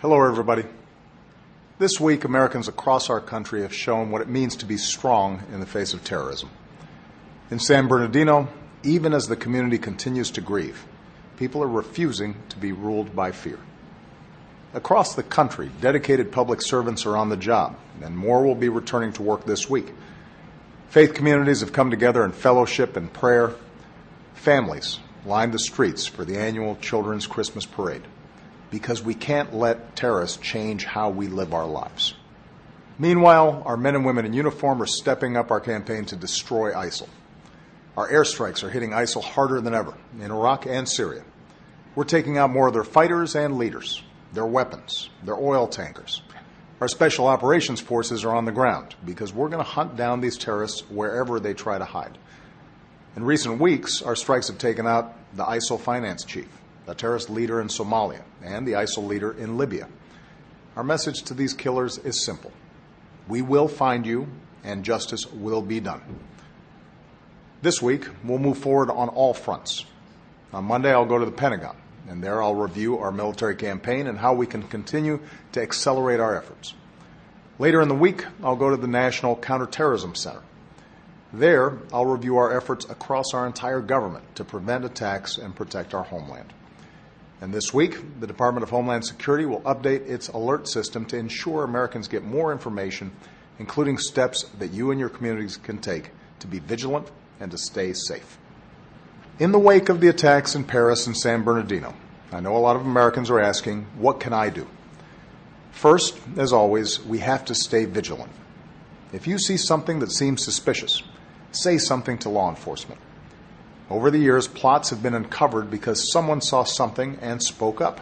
Hello, everybody. This week, Americans across our country have shown what it means to be strong in the face of terrorism. In San Bernardino, even as the community continues to grieve, people are refusing to be ruled by fear. Across the country, dedicated public servants are on the job, and more will be returning to work this week. Faith communities have come together in fellowship and prayer. Families lined the streets for the annual Children's Christmas Parade because we can't let terrorists change how we live our lives. Meanwhile, our men and women in uniform are stepping up our campaign to destroy ISIL. Our airstrikes are hitting ISIL harder than ever in Iraq and Syria. We're taking out more of their fighters and leaders, their weapons, their oil tankers. Our special operations forces are on the ground because we're going to hunt down these terrorists wherever they try to hide. In recent weeks, our strikes have taken out the ISIL finance chief, a terrorist leader in Somalia, and the ISIL leader in Libya. Our message to these killers is simple We will find you, and justice will be done. This week, we'll move forward on all fronts. On Monday, I'll go to the Pentagon, and there I'll review our military campaign and how we can continue to accelerate our efforts. Later in the week, I'll go to the National Counterterrorism Center. There, I'll review our efforts across our entire government to prevent attacks and protect our homeland. And this week, the Department of Homeland Security will update its alert system to ensure Americans get more information, including steps that you and your communities can take to be vigilant and to stay safe. In the wake of the attacks in Paris and San Bernardino, I know a lot of Americans are asking, what can I do? First, as always, we have to stay vigilant. If you see something that seems suspicious, say something to law enforcement. Over the years, plots have been uncovered because someone saw something and spoke up.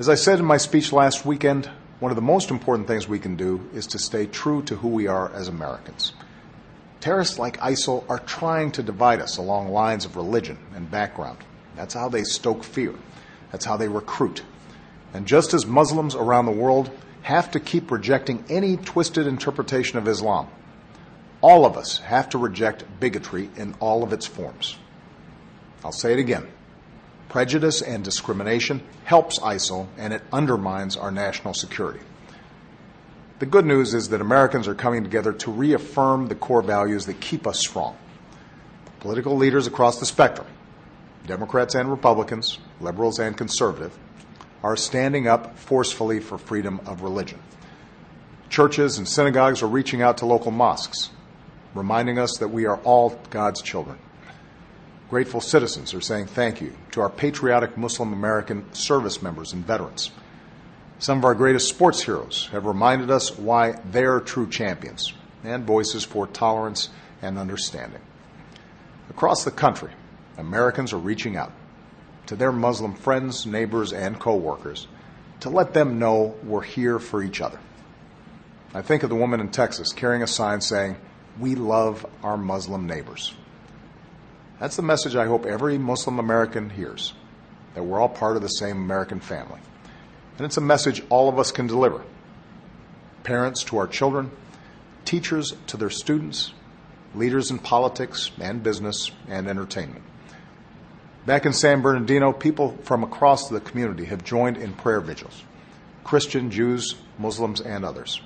As I said in my speech last weekend, one of the most important things we can do is to stay true to who we are as Americans. Terrorists like ISIL are trying to divide us along lines of religion and background. That's how they stoke fear. That's how they recruit. And just as Muslims around the world have to keep rejecting any twisted interpretation of Islam, all of us have to reject bigotry in all of its forms. I'll say it again. Prejudice and discrimination helps ISIL and it undermines our national security. The good news is that Americans are coming together to reaffirm the core values that keep us strong. Political leaders across the spectrum, Democrats and Republicans, liberals and conservative, are standing up forcefully for freedom of religion. Churches and synagogues are reaching out to local mosques reminding us that we are all God's children. Grateful citizens are saying thank you to our patriotic Muslim American service members and veterans. Some of our greatest sports heroes have reminded us why they're true champions and voices for tolerance and understanding. Across the country, Americans are reaching out to their Muslim friends, neighbors, and coworkers to let them know we're here for each other. I think of the woman in Texas carrying a sign saying, we love our Muslim neighbors. That's the message I hope every Muslim American hears that we're all part of the same American family. And it's a message all of us can deliver parents to our children, teachers to their students, leaders in politics and business and entertainment. Back in San Bernardino, people from across the community have joined in prayer vigils Christian, Jews, Muslims, and others.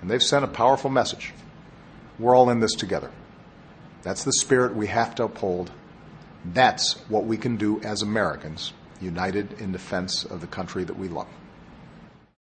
And they've sent a powerful message we're all in this together. That's the spirit we have to uphold. That's what we can do as Americans, united in defense of the country that we love.